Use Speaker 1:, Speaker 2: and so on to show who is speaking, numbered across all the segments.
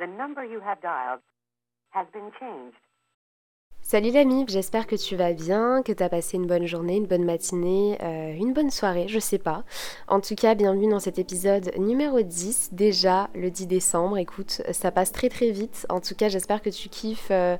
Speaker 1: The number you have dialed has been changed.
Speaker 2: Salut l'ami, j'espère que tu vas bien, que tu as passé une bonne journée, une bonne matinée, euh, une bonne soirée, je sais pas. En tout cas, bienvenue dans cet épisode numéro 10, déjà le 10 décembre. Écoute, ça passe très très vite. En tout cas, j'espère que tu kiffes euh,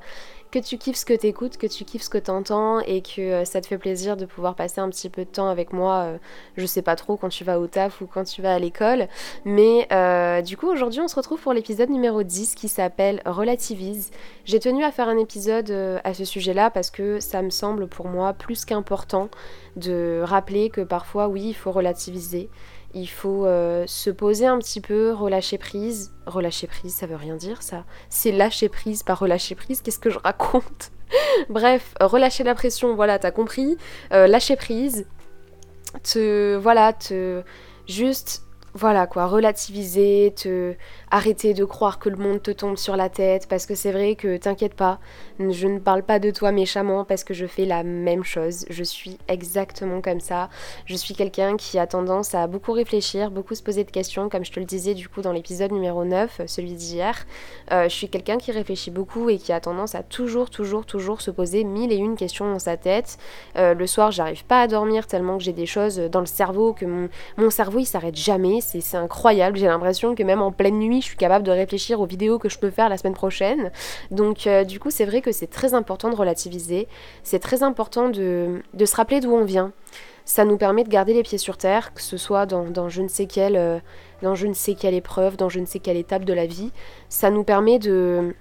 Speaker 2: que tu kiffes ce que tu écoutes, que tu kiffes ce que tu entends et que euh, ça te fait plaisir de pouvoir passer un petit peu de temps avec moi, euh, je sais pas trop quand tu vas au taf ou quand tu vas à l'école. Mais euh, du coup, aujourd'hui, on se retrouve pour l'épisode numéro 10 qui s'appelle Relativise. J'ai tenu à faire un épisode à ce sujet-là parce que ça me semble pour moi plus qu'important de rappeler que parfois, oui, il faut relativiser il faut euh, se poser un petit peu, relâcher prise. Relâcher prise, ça veut rien dire ça. C'est lâcher prise, pas relâcher prise. Qu'est-ce que je raconte? Bref, relâcher la pression, voilà, t'as compris. Euh, lâcher prise. Te. Voilà, te. Juste voilà quoi, relativiser, te arrêter de croire que le monde te tombe sur la tête parce que c'est vrai que t'inquiète pas, je ne parle pas de toi méchamment parce que je fais la même chose, je suis exactement comme ça. Je suis quelqu'un qui a tendance à beaucoup réfléchir, beaucoup se poser de questions comme je te le disais du coup dans l'épisode numéro 9, celui d'hier. Euh, je suis quelqu'un qui réfléchit beaucoup et qui a tendance à toujours toujours toujours se poser mille et une questions dans sa tête. Euh, le soir, j'arrive pas à dormir tellement que j'ai des choses dans le cerveau que mon, mon cerveau il s'arrête jamais c'est incroyable. J'ai l'impression que même en pleine nuit, je suis capable de réfléchir aux vidéos que je peux faire la semaine prochaine. Donc euh, du coup, c'est vrai que c'est très important de relativiser. C'est très important de, se rappeler d'où on vient. Ça nous permet de garder les pieds sur terre, que ce soit dans, je ne sais quelle, euh, dans je ne sais quelle épreuve, dans je ne sais quelle étape de la vie. Ça nous permet de,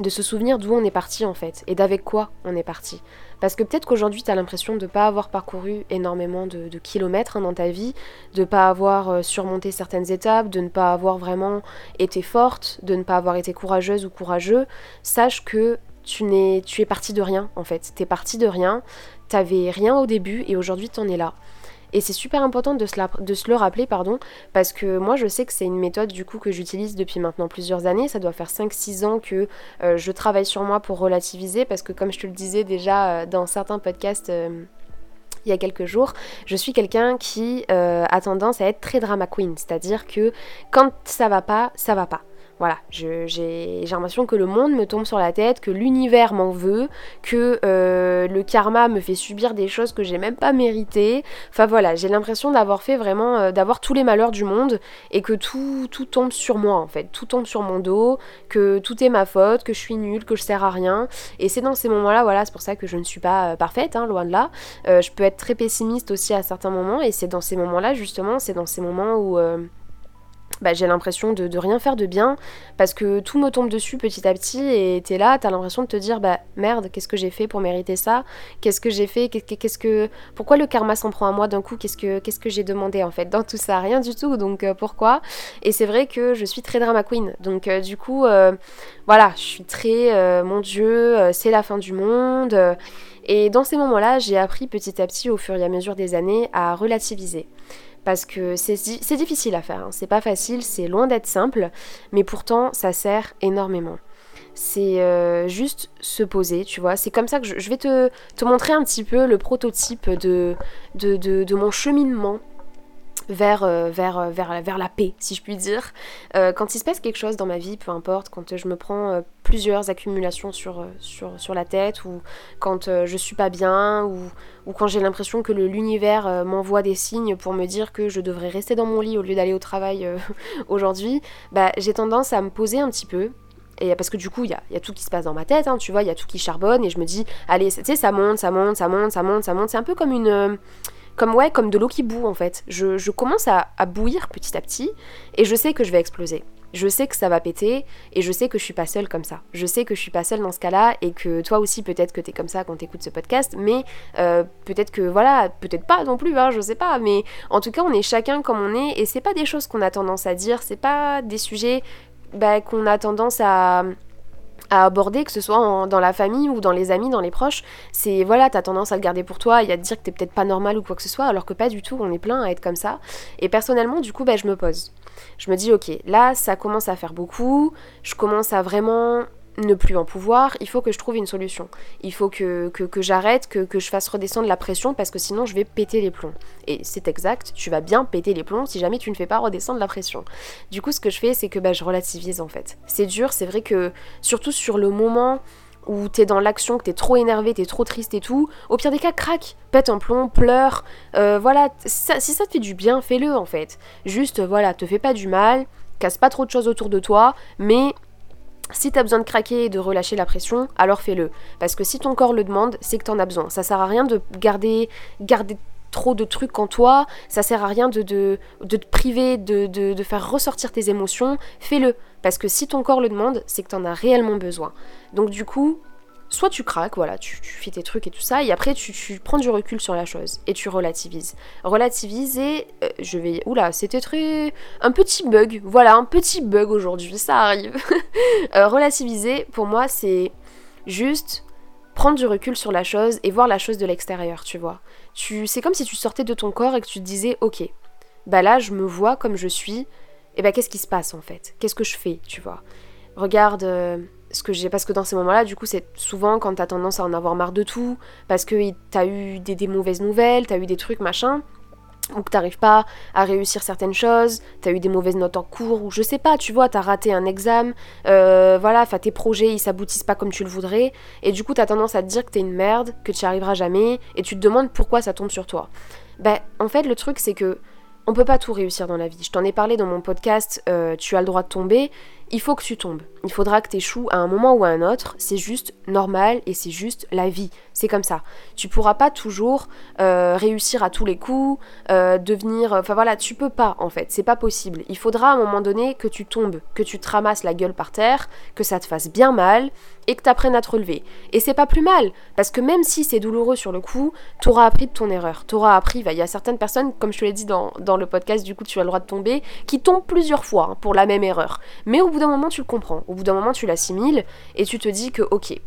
Speaker 2: de se souvenir d'où on est parti en fait et d'avec quoi on est parti. Parce que peut-être qu'aujourd'hui, tu as l'impression de ne pas avoir parcouru énormément de, kilomètres hein, dans ta vie, de ne pas avoir euh, surmonté certaines étapes, de ne pas avoir vraiment été forte, de ne pas avoir été courageuse ou courageux. Sache que tu, es, tu es parti de rien en fait. Tu es parti de rien, t'avais rien au début et aujourd'hui tu en es là. Et c'est super important de se, le rappeler, pardon, parce que moi je sais que c'est une méthode du coup que j'utilise depuis maintenant plusieurs années. Ça doit faire 5-6 ans que euh, je travaille sur moi pour relativiser, parce que comme je te le disais déjà euh, dans certains podcasts euh, il y a quelques jours, je suis quelqu'un qui a tendance à être très drama queen, c'est-à-dire que quand ça va pas, ça va pas. Voilà, j'ai l'impression que le monde me tombe sur la tête, que l'univers m'en veut, que euh, le karma me fait subir des choses que j'ai même pas méritées. Enfin voilà, j'ai l'impression d'avoir fait vraiment, euh, d'avoir tous les malheurs du monde et que tout, tout tombe sur moi en fait, tout tombe sur mon dos, que tout est ma faute, que je suis nulle, que je sers à rien. Et c'est dans ces moments-là, voilà, c'est pour ça que je ne suis pas euh, parfaite, hein, loin de là. je peux être très pessimiste aussi à certains moments et c'est dans ces moments-là justement, c'est dans ces moments où bah, j'ai l'impression de, rien faire de bien parce que tout me tombe dessus petit à petit et t'es là, t'as l'impression de te dire bah merde, qu'est-ce que j'ai fait pour mériter ça? Qu'est-ce que j'ai fait? Qu'est-ce que pourquoi le karma s'en prend à moi d'un coup? Qu'est-ce que qu'est-ce que j'ai demandé en fait? Dans tout ça Rien du tout. Donc euh, pourquoi? Et c'est vrai que je suis très drama queen. Donc euh, du coup euh, voilà, je suis très mon dieu, c'est la fin du monde. et dans ces moments-là, j'ai appris petit à petit au fur et à mesure des années à relativiser parce que c'est difficile à faire, hein. c'est pas facile, c'est loin d'être simple, mais pourtant ça sert énormément. C'est euh, juste se poser, tu vois. C'est comme ça que je, vais te, montrer un petit peu le prototype de, de mon cheminement vers, euh, vers, euh, vers, vers, la paix, si je puis dire. Euh, quand il se passe quelque chose dans ma vie, peu importe, quand je me prends plusieurs accumulations sur, sur, sur, la tête, ou quand je suis pas bien, ou, ou quand j'ai l'impression que l'univers m'envoie des signes pour me dire que je devrais rester dans mon lit au lieu d'aller au travail aujourd'hui, bah, j'ai tendance à me poser un petit peu, et parce que du coup, il y a, y a, tout qui se passe dans ma tête, hein, tu vois, il y a tout qui charbonne, et je me dis, allez, tu sais, ça monte, ça monte, ça monte, ça monte, ça monte. C'est un peu comme une comme ouais, comme de l'eau qui boue en fait. Je, commence à, bouillir petit à petit et je sais que je vais exploser. Je sais que ça va péter et je sais que je suis pas seule comme ça. Je sais que je suis pas seule dans ce cas-là et que toi aussi peut-être que t'es comme ça quand t'écoutes ce podcast, mais euh, peut-être que voilà, peut-être pas non plus, hein, je sais pas. Mais en tout cas, on est chacun comme on est et c'est pas des choses qu'on a tendance à dire, c'est pas des sujets bah, qu'on a tendance à à aborder, que ce soit dans la famille ou dans les amis, dans les proches, c'est voilà, t'as tendance à le garder pour toi et à te dire que t'es peut-être pas normal ou quoi que ce soit, alors que pas du tout, on est plein à être comme ça. Et personnellement, du coup, bah, je me pose. Je me dis, ok, là, ça commence à faire beaucoup, je commence à vraiment ne plus en pouvoir, il faut que je trouve une solution. Il faut que, que, j'arrête, que, que, je fasse redescendre la pression parce que sinon je vais péter les plombs. Et c'est exact, tu vas bien péter les plombs si jamais tu ne fais pas redescendre la pression. Du coup, ce que je fais, c'est que bah, je relativise en fait. C'est dur, c'est vrai que surtout sur le moment où t'es dans l'action, que t'es trop énervé, t'es trop triste et tout, au pire des cas, craque, pète un plomb, pleure, euh, voilà, si ça te fait du bien, fais-le en fait. Juste, voilà, te fais pas du mal, casse pas trop de choses autour de toi, mais si t'as besoin de craquer et de relâcher la pression, alors fais-le. Parce que si ton corps le demande, c'est que t'en as besoin. Ça sert à rien de garder, garder trop de trucs en toi, ça sert à rien de, de, te priver, de, de, faire ressortir tes émotions, fais-le. Parce que si ton corps le demande, c'est que t'en as réellement besoin. Donc du coup, soit tu craques, voilà, tu, fais tes trucs et tout ça, et après tu, prends du recul sur la chose et tu relativises. Relativiser, euh, je vais. Oula, c'était très. Un petit bug, voilà, un petit bug aujourd'hui, ça arrive. Euh, relativiser, pour moi, c'est juste prendre du recul sur la chose et voir la chose de l'extérieur, tu vois. Tu, c'est comme si tu sortais de ton corps et que tu te disais, ok, bah là, je me vois comme je suis, et bah qu'est-ce qui se passe en fait? Qu'est-ce que je fais, tu vois? Regarde. Euh, ce que j'ai parce que dans ces moments-là, du coup, c'est souvent quand t'as tendance à en avoir marre de tout, parce que t'as eu des, mauvaises nouvelles, t'as eu des trucs machin, ou que t'arrives pas à réussir certaines choses, t'as eu des mauvaises notes en cours, ou je sais pas, tu vois, t'as raté un examen, euh, voilà, enfin tes projets ils s'aboutissent pas comme tu le voudrais, et du coup t'as tendance à te dire que t'es une merde, que tu arriveras jamais, et tu te demandes pourquoi ça tombe sur toi. Ben, en fait, le truc c'est que on peut pas tout réussir dans la vie. Je t'en ai parlé dans mon podcast euh, Tu as le droit de tomber. Il faut que tu tombes. Il faudra que tu échoues à un moment ou à un autre. C'est juste normal et c'est juste la vie. C'est comme ça. Tu pourras pas toujours euh, réussir à tous les coups, euh, devenir. Enfin voilà, tu peux pas en fait. C'est pas possible. Il faudra à un moment donné que tu tombes, que tu te ramasses la gueule par terre, que ça te fasse bien mal et que tu apprennes à te relever. Et c'est pas plus mal, parce que même si c'est douloureux sur le coup, tu auras appris de ton erreur. Tu auras appris, il y a certaines personnes, comme je te l'ai dit dans, le podcast, du coup tu as le droit de tomber, qui tombent plusieurs fois hein, pour la même erreur. Mais bout d'un moment tu le comprends, au bout d'un moment tu l'assimiles et tu te dis que ok,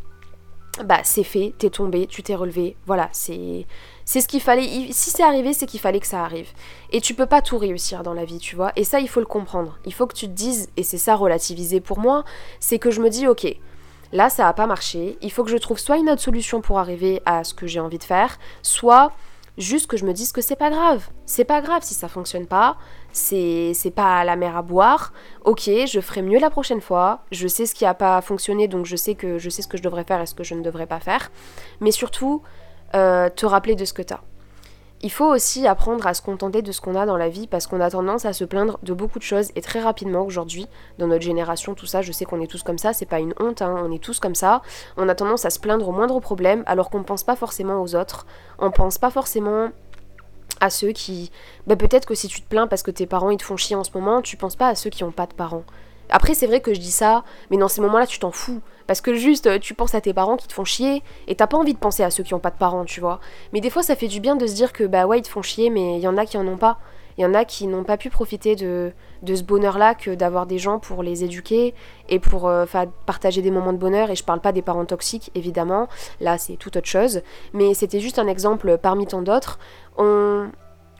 Speaker 2: bah c'est fait, t'es tombé, tu t'es relevé, voilà, c'est c'est ce qu'il fallait. Si c'est arrivé, c'est qu'il fallait que ça arrive. Et tu peux pas tout réussir dans la vie, tu vois. Et ça, il faut le comprendre. Il faut que tu te dises, et c'est ça relativiser pour moi, c'est que je me dis, ok, Là, ça n'a pas marché. Il faut que je trouve soit une autre solution pour arriver à ce que j'ai envie de faire, soit juste que je me dise que c'est pas grave. C'est pas grave si ça fonctionne pas. C'est, pas la mer à boire. Ok, je ferai mieux la prochaine fois. Je sais ce qui a pas fonctionné, donc je sais que je sais ce que je devrais faire et ce que je ne devrais pas faire. Mais surtout, euh, te rappeler de ce que t'as. Il faut aussi apprendre à se contenter de ce qu'on a dans la vie parce qu'on a tendance à se plaindre de beaucoup de choses et très rapidement aujourd'hui, dans notre génération, tout ça, je sais qu'on est tous comme ça, c'est pas une honte, hein, on est tous comme ça. On a tendance à se plaindre au moindre problème alors qu'on pense pas forcément aux autres, on pense pas forcément à ceux qui. Bah, peut-être que si tu te plains parce que tes parents ils te font chier en ce moment, tu penses pas à ceux qui ont pas de parents. Après, c'est vrai que je dis ça, mais dans ces moments-là, tu t'en fous. Parce que juste, tu penses à tes parents qui te font chier, et t'as pas envie de penser à ceux qui ont pas de parents, tu vois. Mais des fois, ça fait du bien de se dire que, bah ouais, ils te font chier, mais il y en a qui en ont pas. Il y en a qui n'ont pas pu profiter de, de ce bonheur-là que d'avoir des gens pour les éduquer et pour euh, partager des moments de bonheur. Et je parle pas des parents toxiques, évidemment. Là, c'est tout autre chose. Mais c'était juste un exemple parmi tant d'autres. On,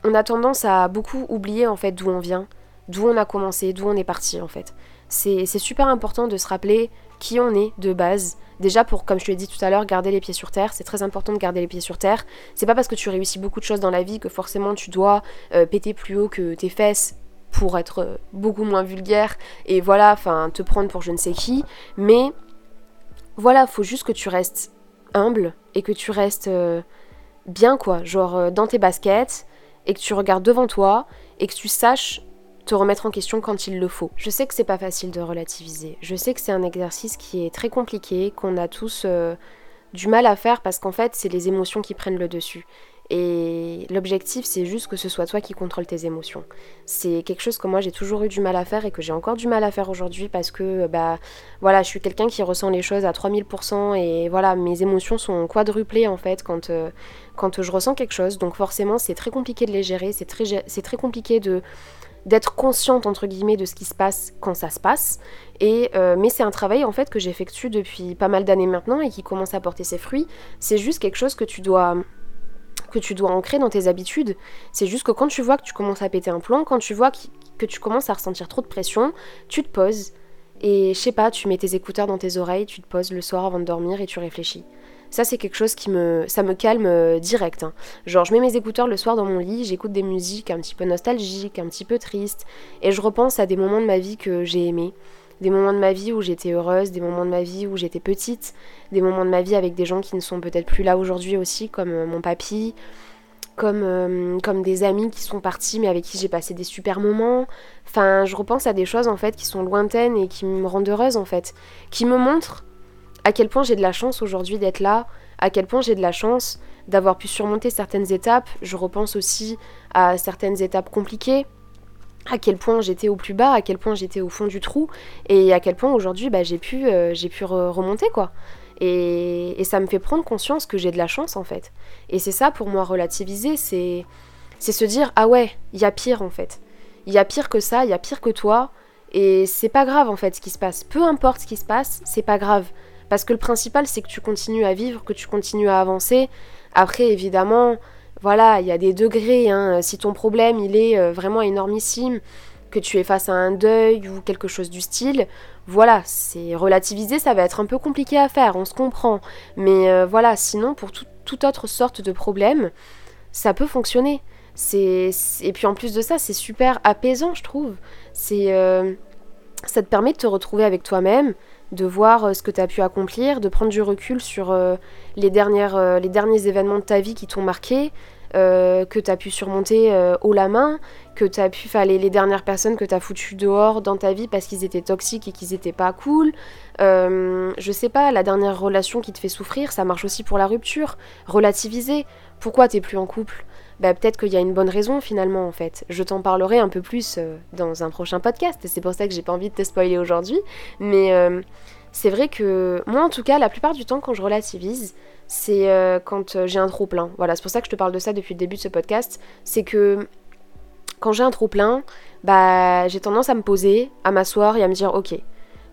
Speaker 2: on a tendance à beaucoup oublier, en fait, d'où on vient, d'où on a commencé, d'où on est parti, en fait c'est super important de se rappeler qui on est de base. Déjà pour, comme je te l'ai dit tout à l'heure, garder les pieds sur terre. C'est très important de garder les pieds sur terre. C'est pas parce que tu réussis beaucoup de choses dans la vie que forcément tu dois euh, péter plus haut que tes fesses pour être euh, beaucoup moins vulgaire et voilà, enfin te prendre pour je ne sais qui. Mais voilà, faut juste que tu restes humble et que tu restes euh, bien quoi, genre dans tes baskets et que tu regardes devant toi et que tu saches te remettre en question quand il le faut. Je sais que c'est pas facile de relativiser. Je sais que c'est un exercice qui est très compliqué, qu'on a tous euh, du mal à faire parce qu'en fait, c'est les émotions qui prennent le dessus. Et l'objectif, c'est juste que ce soit toi qui contrôle tes émotions. C'est quelque chose que moi j'ai toujours eu du mal à faire et que j'ai encore du mal à faire aujourd'hui parce que bah voilà, je suis quelqu'un qui ressent les choses à 3000% et voilà, mes émotions sont quadruplées en fait quand, euh, quand je ressens quelque chose. Donc forcément, c'est très compliqué de les gérer, c'est très, c'est très compliqué de d'être consciente entre guillemets de ce qui se passe quand ça se passe. Et euh, mais c'est un travail en fait que j'effectue depuis pas mal d'années maintenant et qui commence à porter ses fruits. C'est juste quelque chose que tu dois que tu dois ancrer dans tes habitudes. C'est juste que quand tu vois que tu commences à péter un plomb, quand tu vois que tu commences à ressentir trop de pression, tu te poses et je sais pas, tu mets tes écouteurs dans tes oreilles, tu te poses le soir avant de dormir et tu réfléchis. Ça, c'est quelque chose qui me, ça me calme euh, direct. Hein. Genre, je mets mes écouteurs le soir dans mon lit, j'écoute des musiques un petit peu nostalgiques, un petit peu tristes, et je repense à des moments de ma vie que j'ai aimés, des moments de ma vie où j'étais heureuse, des moments de ma vie où j'étais petite, des moments de ma vie avec des gens qui ne sont peut-être plus là aujourd'hui aussi, comme euh, mon papy, comme, euh, comme des amis qui sont partis mais avec qui j'ai passé des super moments. Enfin, je repense à des choses en fait qui sont lointaines et qui me rendent heureuse en fait, qui me montrent à quel point j'ai de la chance aujourd'hui d'être là, à quel point j'ai de la chance d'avoir pu surmonter certaines étapes. Je repense aussi à certaines étapes compliquées, à quel point j'étais au plus bas, à quel point j'étais au fond du trou, et à quel point aujourd'hui bah, j'ai pu, euh, j'ai pu remonter quoi. Et, et, ça me fait prendre conscience que j'ai de la chance en fait. Et c'est ça pour moi relativiser, c'est c'est se dire ah ouais, il y a pire en fait. Il y a pire que ça, il y a pire que toi, et c'est pas grave en fait ce qui se passe. Peu importe ce qui se passe, c'est pas grave. Parce que le principal, c'est que tu continues à vivre, que tu continues à avancer. Après, évidemment, voilà, il y a des degrés. Hein. Si ton problème, il est euh, vraiment énormissime, que tu es face à un deuil ou quelque chose du style, voilà, c'est relativisé, ça va être un peu compliqué à faire, on se comprend. Mais euh, voilà, sinon, pour toute autre sorte de problème, ça peut fonctionner. C'est, et puis en plus de ça, c'est super apaisant, je trouve. C'est, euh, ça te permet de te retrouver avec toi-même, de voir euh, ce que tu as pu accomplir, de prendre du recul sur euh, euh, les derniers événements de ta vie qui t'ont marqué, que tu as pu surmonter haut la main, que tu as pu faire les, dernières personnes que tu as foutues dehors dans ta vie parce qu'ils étaient toxiques et qu'ils étaient pas cool. je sais pas, la dernière relation qui te fait souffrir, ça marche aussi pour la rupture. Relativiser. Pourquoi t'es plus en couple? Bah, peut-être qu'il y a une bonne raison finalement en fait. Je t'en parlerai un peu plus dans un prochain podcast c'est pour ça que j'ai pas envie de te spoiler aujourd'hui. Mais c'est vrai que moi en tout cas la plupart du temps quand je relativise c'est euh, quand euh, j'ai un trop plein. Voilà, c'est pour ça que je te parle de ça depuis le début de ce podcast. C'est que quand j'ai un trop plein, bah j'ai tendance à me poser, à m'asseoir et à me dire ok.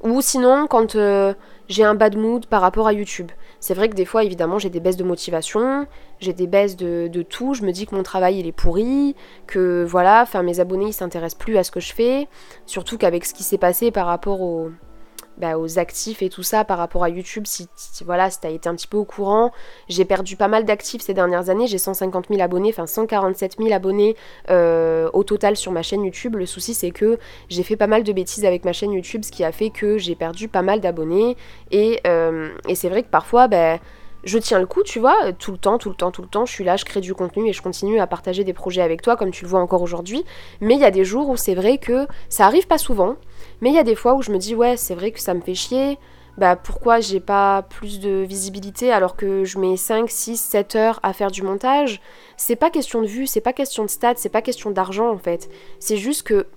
Speaker 2: Ou sinon quand euh, j'ai un bad mood par rapport à YouTube. C'est vrai que des fois évidemment j'ai des baisses de motivation, j'ai des baisses de, tout, je me dis que mon travail il est pourri, que voilà, enfin mes abonnés ils s'intéressent plus à ce que je fais, surtout qu'avec ce qui s'est passé par rapport au, bah, aux actifs et tout ça par rapport à YouTube. Si, voilà, si t'as été un petit peu au courant, j'ai perdu pas mal d'actifs ces dernières années. J'ai 150 000 abonnés, enfin 147 000 abonnés euh, au total sur ma chaîne YouTube. Le souci c'est que j'ai fait pas mal de bêtises avec ma chaîne YouTube, ce qui a fait que j'ai perdu pas mal d'abonnés. Et, euh, et c'est vrai que parfois, ben je tiens le coup, tu vois, tout le temps, tout le temps, tout le temps, je suis là, je crée du contenu et je continue à partager des projets avec toi, comme tu le vois encore aujourd'hui. Mais il y a des jours où c'est vrai que ça arrive pas souvent, mais il y a des fois où je me dis, ouais, c'est vrai que ça me fait chier, bah pourquoi j'ai pas plus de visibilité alors que je mets 5, 6, 7 heures à faire du montage? C'est pas question de vue, c'est pas question de stats, c'est pas question d'argent en fait. C'est juste que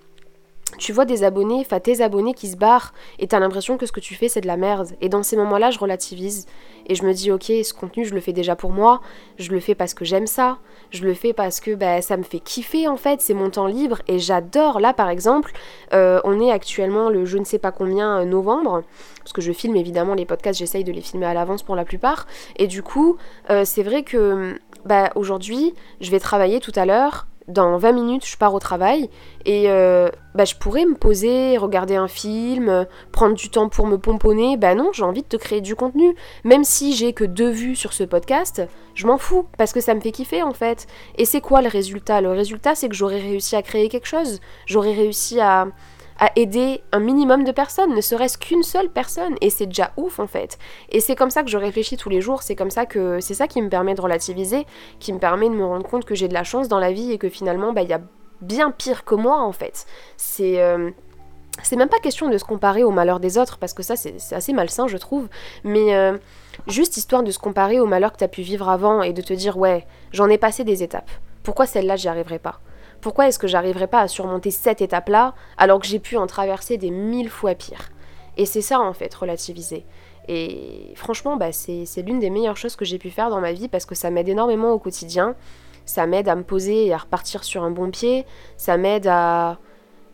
Speaker 2: tu vois des abonnés, enfin tes abonnés qui se barrent et t'as l'impression que ce que tu fais c'est de la merde. Et dans ces moments-là, je relativise et je me dis ok, ce contenu je le fais déjà pour moi, je le fais parce que j'aime ça, je le fais parce que bah, ça me fait kiffer en fait, c'est mon temps libre et j'adore. Là par exemple, euh, on est actuellement le je ne sais pas combien euh, novembre, parce que je filme évidemment les podcasts, j'essaye de les filmer à l'avance pour la plupart. Et du coup, euh, c'est vrai que bah, aujourd'hui, je vais travailler tout à l'heure dans 20 minutes, je pars au travail et euh, bah, je pourrais me poser, regarder un film, prendre du temps pour me pomponner. Bah non, j'ai envie de te créer du contenu. Même si j'ai que deux vues sur ce podcast, je m'en fous parce que ça me fait kiffer en fait. Et c'est quoi le résultat? Le résultat, c'est que j'aurais réussi à créer quelque chose. J'aurais réussi à, à aider un minimum de personnes, ne serait-ce qu'une seule personne, et c'est déjà ouf en fait. Et c'est comme ça que je réfléchis tous les jours, c'est comme ça que c'est ça qui me permet de relativiser, qui me permet de me rendre compte que j'ai de la chance dans la vie et que finalement bah, il y a bien pire que moi en fait. C'est euh, c'est même pas question de se comparer au malheur des autres, parce que ça c'est assez malsain je trouve, mais euh, juste histoire de se comparer au malheur que tu as pu vivre avant et de te dire ouais, j'en ai passé des étapes. Pourquoi celle-là j'y arriverai pas? Pourquoi est-ce que j'arriverai pas à surmonter cette étape-là alors que j'ai pu en traverser des mille fois pires? Et c'est ça en fait, relativiser. Et franchement, bah, c'est l'une des meilleures choses que j'ai pu faire dans ma vie parce que ça m'aide énormément au quotidien. Ça m'aide à me poser et à repartir sur un bon pied. Ça m'aide à,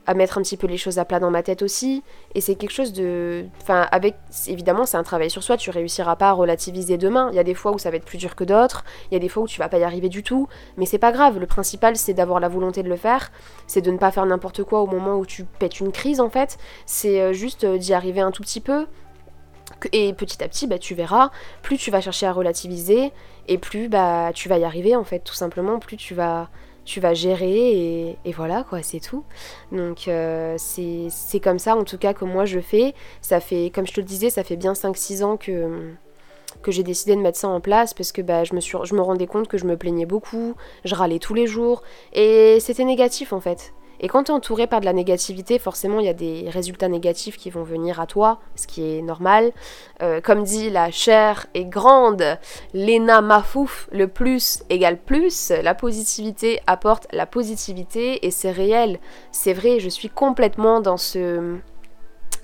Speaker 2: à mettre un petit peu les choses à plat dans ma tête aussi. Et c'est quelque chose de. Enfin, avec. Évidemment, c'est un travail sur soi, tu réussiras pas à relativiser demain. Il y a des fois où ça va être plus dur que d'autres, il y a des fois où tu vas pas y arriver du tout, mais c'est pas grave. Le principal, c'est d'avoir la volonté de le faire, c'est de ne pas faire n'importe quoi au moment où tu pètes une crise en fait. C'est euh, juste euh, d'y arriver un tout petit peu. Et petit à petit, bah, tu verras, plus tu vas chercher à relativiser, et plus bah, tu vas y arriver en fait, tout simplement, plus tu vas tu vas gérer et, voilà quoi, c'est tout. Donc euh, c'est comme ça en tout cas que moi je fais. Ça fait, comme je te le disais, ça fait bien 5-6 ans que, que j'ai décidé de mettre ça en place parce que bah, je, me je me rendais compte que je me plaignais beaucoup, je râlais tous les jours et c'était négatif en fait. Et quand tu es entouré par de la négativité, forcément, il y a des résultats négatifs qui vont venir à toi, ce qui est normal. Euh, comme dit la chair est grande, Lena Mafouf, le plus égale plus. La positivité apporte la positivité et c'est réel. C'est vrai, je suis complètement dans ce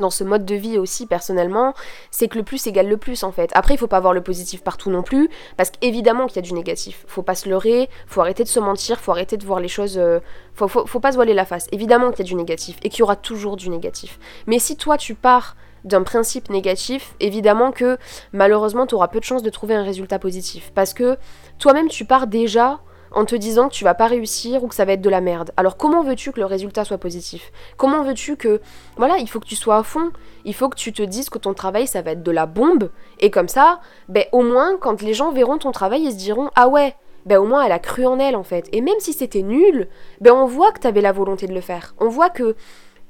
Speaker 2: dans ce mode de vie aussi personnellement, c'est que le plus égale le plus en fait. Après, il faut pas voir le positif partout non plus, parce qu'évidemment qu'il y a du négatif. Faut pas se leurrer, faut arrêter de se mentir, faut arrêter de voir les choses. Euh, faut, faut, pas se voiler la face. Évidemment qu'il y a du négatif et qu'il y aura toujours du négatif. Mais si toi tu pars d'un principe négatif, évidemment que malheureusement tu auras peu de chances de trouver un résultat positif. Parce que toi-même tu pars déjà en te disant que tu vas pas réussir ou que ça va être de la merde. Alors comment veux-tu que le résultat soit positif? Comment veux-tu que voilà, il faut que tu sois à fond, il faut que tu te dises que ton travail ça va être de la bombe et comme ça, ben au moins quand les gens verront ton travail, ils se diront "Ah ouais, ben au moins elle a cru en elle en fait." Et même si c'était nul, ben on voit que tu avais la volonté de le faire. On voit que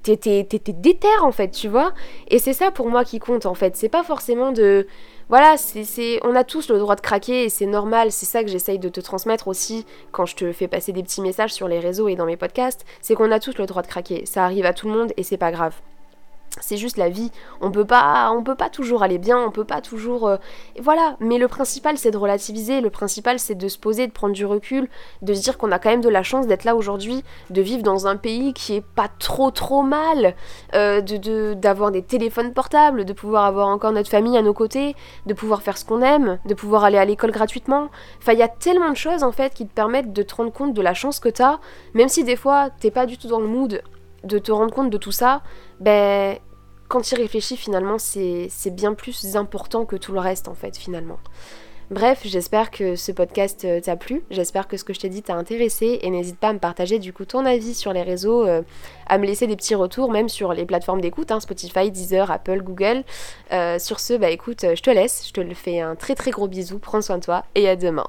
Speaker 2: t'étais déter en fait, tu vois. Et c'est ça pour moi qui compte en fait. C'est pas forcément de voilà, c'est, on a tous le droit de craquer et c'est normal, c'est ça que j'essaye de te transmettre aussi quand je te fais passer des petits messages sur les réseaux et dans mes podcasts, c'est qu'on a tous le droit de craquer, ça arrive à tout le monde et c'est pas grave c'est juste la vie. On peut pas, on peut pas toujours aller bien, on peut pas toujours, euh, voilà. Mais le principal c'est de relativiser, le principal c'est de se poser, de prendre du recul, de se dire qu'on a quand même de la chance d'être là aujourd'hui, de vivre dans un pays qui est pas trop trop mal, euh, de d'avoir des téléphones portables, de pouvoir avoir encore notre famille à nos côtés, de pouvoir faire ce qu'on aime, de pouvoir aller à l'école gratuitement. Enfin, il y a tellement de choses en fait qui te permettent de te rendre compte de la chance que t'as, même si des fois t'es pas du tout dans le mood de te rendre compte de tout ça, ben quand tu y réfléchis finalement c'est bien plus important que tout le reste en fait finalement. Bref, j'espère que ce podcast euh, t'a plu, j'espère que ce que je t'ai dit t'a intéressé et n'hésite pas à me partager du coup ton avis sur les réseaux, euh, à me laisser des petits retours même sur les plateformes d'écoute, hein, Spotify, Deezer, Apple, Google. Euh, sur ce, bah écoute, je te laisse, je te le fais un très très gros bisou, prends soin de toi et à demain.